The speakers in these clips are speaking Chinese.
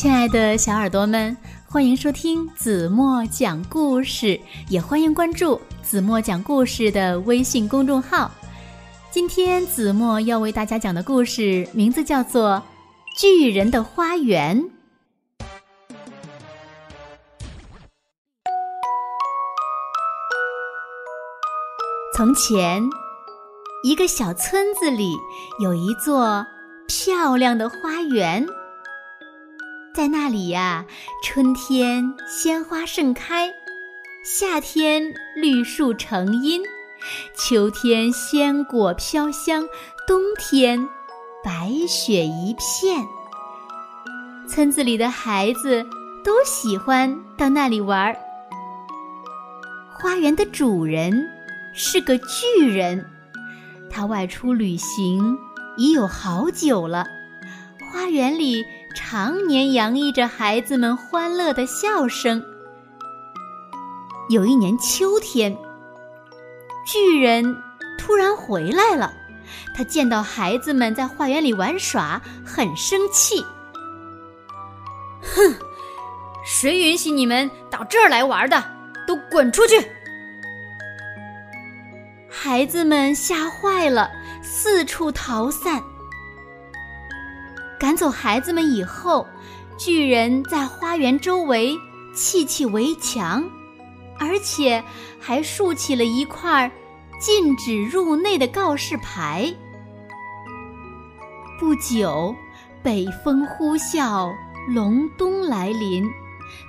亲爱的小耳朵们，欢迎收听子墨讲故事，也欢迎关注子墨讲故事的微信公众号。今天子墨要为大家讲的故事名字叫做《巨人的花园》。从前，一个小村子里有一座漂亮的花园。在那里呀，春天鲜花盛开，夏天绿树成荫，秋天鲜果飘香，冬天白雪一片。村子里的孩子都喜欢到那里玩儿。花园的主人是个巨人，他外出旅行已有好久了，花园里。常年洋溢着孩子们欢乐的笑声。有一年秋天，巨人突然回来了。他见到孩子们在花园里玩耍，很生气。哼，谁允许你们到这儿来玩的？都滚出去！孩子们吓坏了，四处逃散。赶走孩子们以后，巨人在花园周围砌起围墙，而且还竖起了一块禁止入内的告示牌。不久，北风呼啸，隆冬来临，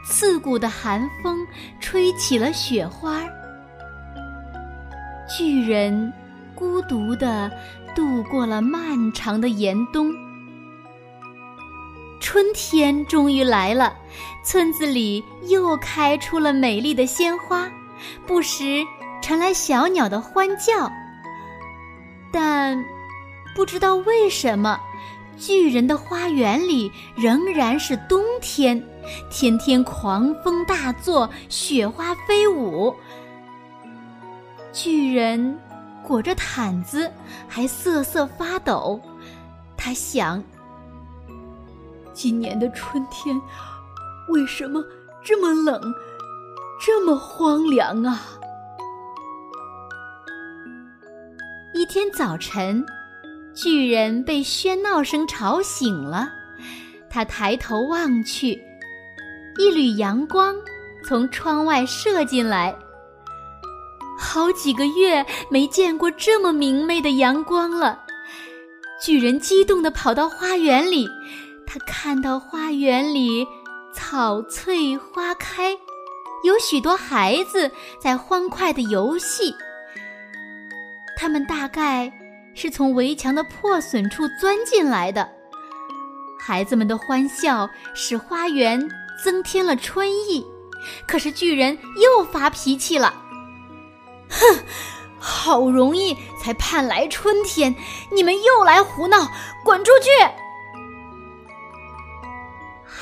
刺骨的寒风吹起了雪花。巨人孤独地度过了漫长的严冬。春天终于来了，村子里又开出了美丽的鲜花，不时传来小鸟的欢叫。但不知道为什么，巨人的花园里仍然是冬天，天天狂风大作，雪花飞舞。巨人裹着毯子，还瑟瑟发抖。他想。今年的春天为什么这么冷，这么荒凉啊？一天早晨，巨人被喧闹声吵醒了。他抬头望去，一缕阳光从窗外射进来。好几个月没见过这么明媚的阳光了。巨人激动地跑到花园里。他看到花园里草翠花开，有许多孩子在欢快的游戏。他们大概是从围墙的破损处钻进来的。孩子们的欢笑使花园增添了春意。可是巨人又发脾气了：“哼，好容易才盼来春天，你们又来胡闹，滚出去！”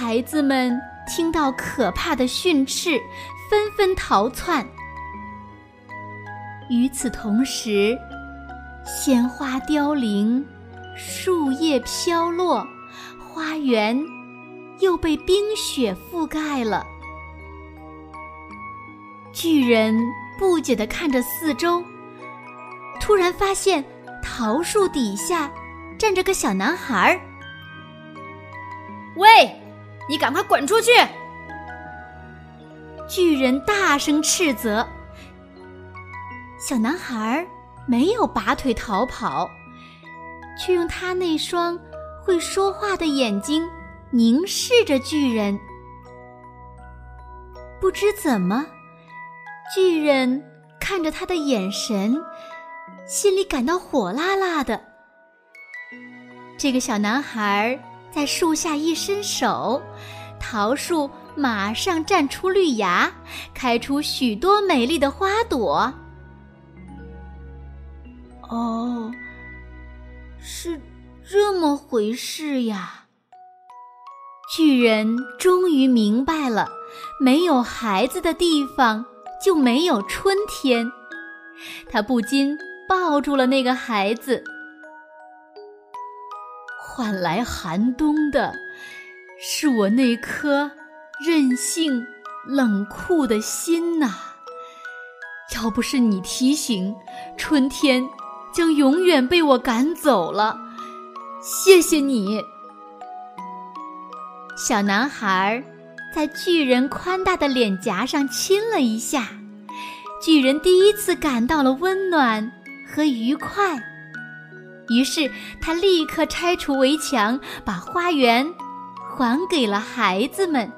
孩子们听到可怕的训斥，纷纷逃窜。与此同时，鲜花凋零，树叶飘落，花园又被冰雪覆盖了。巨人不解地看着四周，突然发现桃树底下站着个小男孩儿。喂！你赶快滚出去！巨人大声斥责。小男孩没有拔腿逃跑，却用他那双会说话的眼睛凝视着巨人。不知怎么，巨人看着他的眼神，心里感到火辣辣的。这个小男孩。在树下一伸手，桃树马上绽出绿芽，开出许多美丽的花朵。哦，是这么回事呀！巨人终于明白了，没有孩子的地方就没有春天。他不禁抱住了那个孩子。换来寒冬的是我那颗任性冷酷的心呐！要不是你提醒，春天将永远被我赶走了。谢谢你，小男孩在巨人宽大的脸颊上亲了一下。巨人第一次感到了温暖和愉快，于是他立刻拆除围墙，把花园还给了孩子们。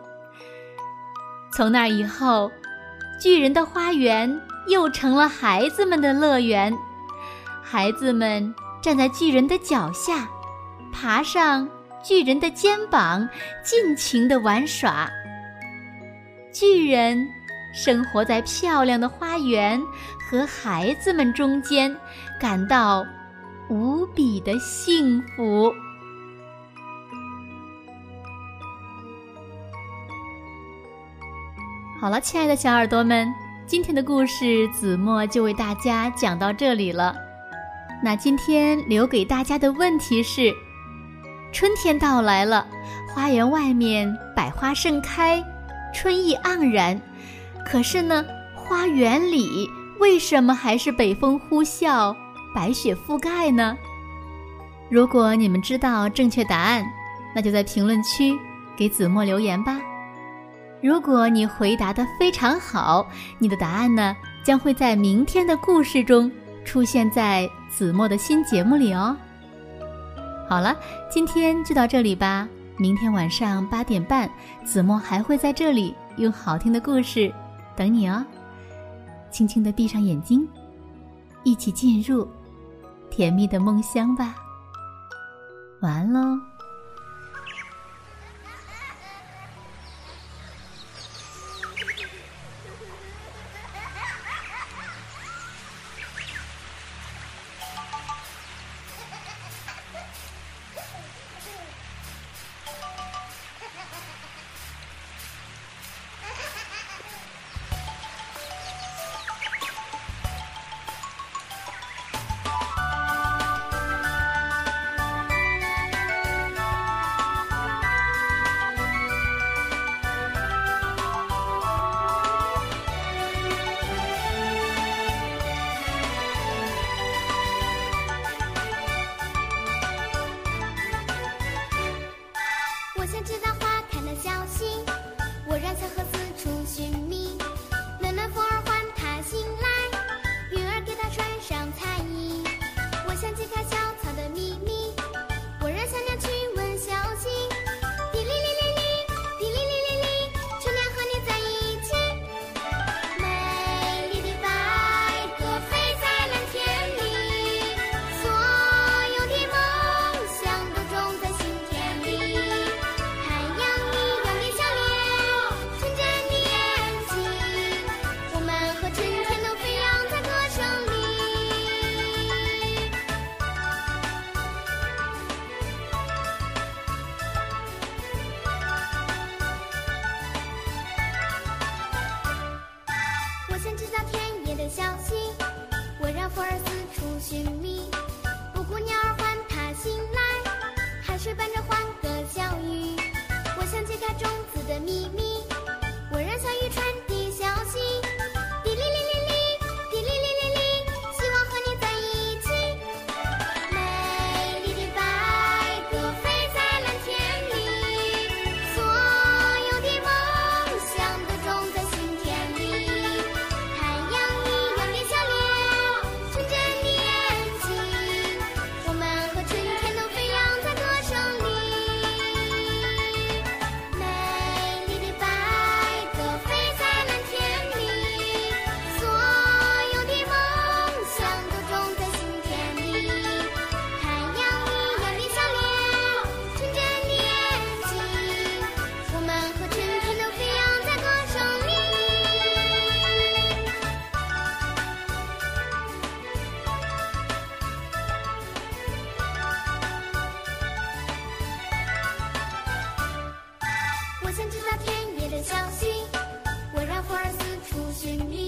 从那以后，巨人的花园又成了孩子们的乐园。孩子们站在巨人的脚下，爬上巨人的肩膀，尽情的玩耍。巨人。生活在漂亮的花园和孩子们中间，感到无比的幸福。好了，亲爱的小耳朵们，今天的故事子墨就为大家讲到这里了。那今天留给大家的问题是：春天到来了，花园外面百花盛开，春意盎然。可是呢，花园里为什么还是北风呼啸、白雪覆盖呢？如果你们知道正确答案，那就在评论区给子墨留言吧。如果你回答的非常好，你的答案呢将会在明天的故事中出现在子墨的新节目里哦。好了，今天就到这里吧。明天晚上八点半，子墨还会在这里用好听的故事。等你哦，轻轻的闭上眼睛，一起进入甜蜜的梦乡吧。晚安喽。想知道田野的消息，我让花儿四处寻觅。